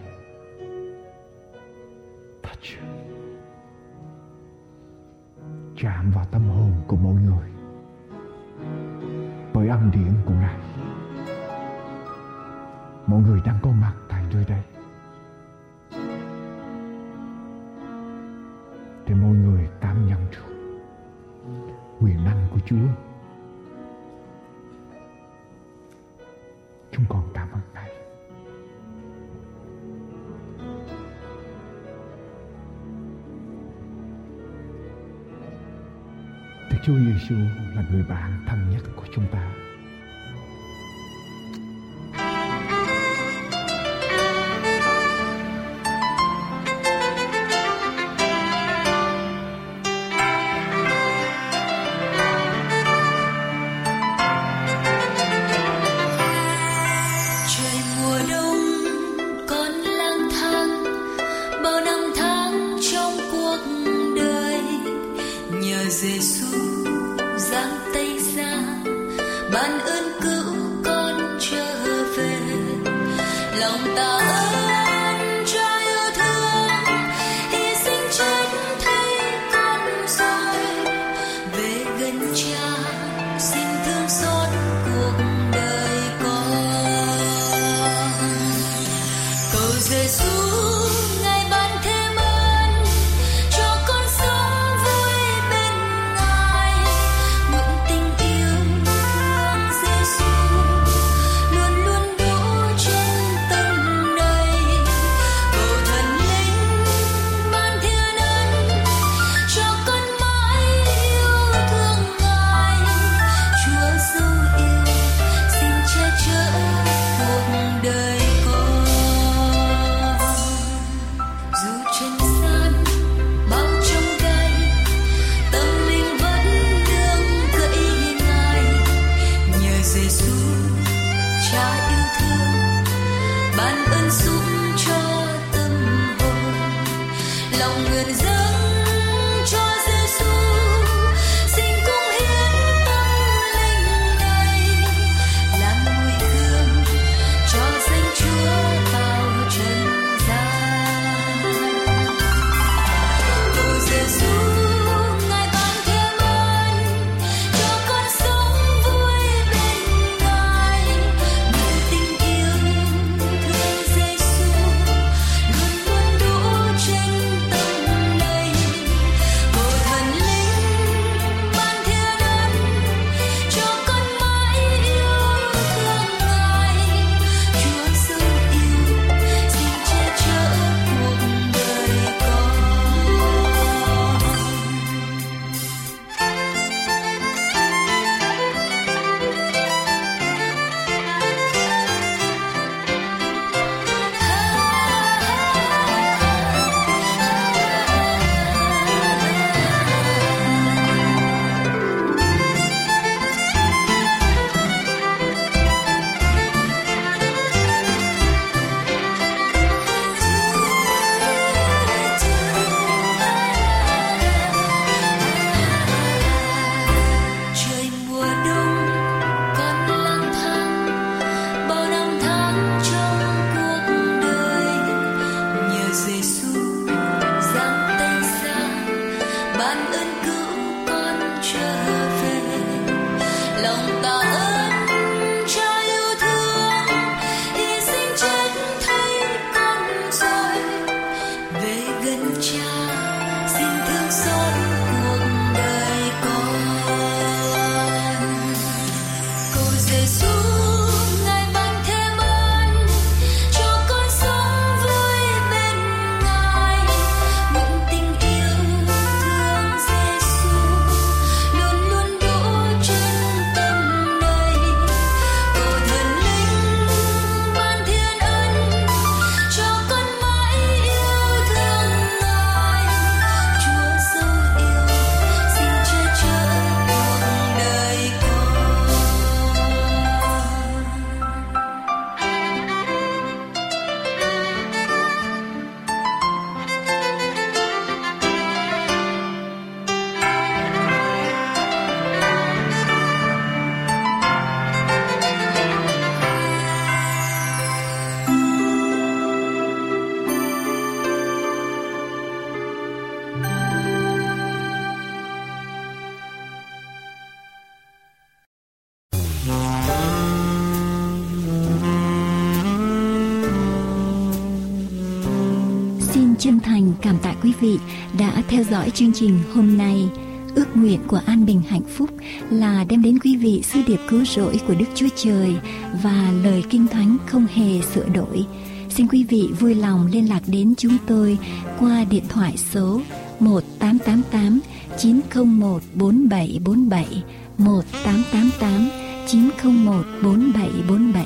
theo dõi chương trình hôm nay. Ước nguyện của An Bình Hạnh Phúc là đem đến quý vị sứ điệp cứu rỗi của Đức Chúa Trời và lời kinh thánh không hề sửa đổi. Xin quý vị vui lòng liên lạc đến chúng tôi qua điện thoại số 1888 901 4747 1888 901 4747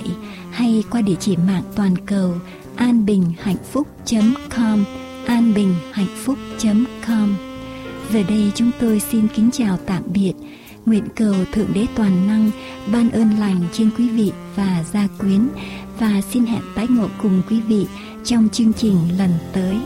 hay qua địa chỉ mạng toàn cầu anbinhhạnhphúc.com anbinhhạnhphúc.com Giờ đây chúng tôi xin kính chào tạm biệt Nguyện cầu Thượng Đế Toàn Năng ban ơn lành trên quý vị và gia quyến, và xin hẹn tái ngộ cùng quý vị trong chương trình lần tới.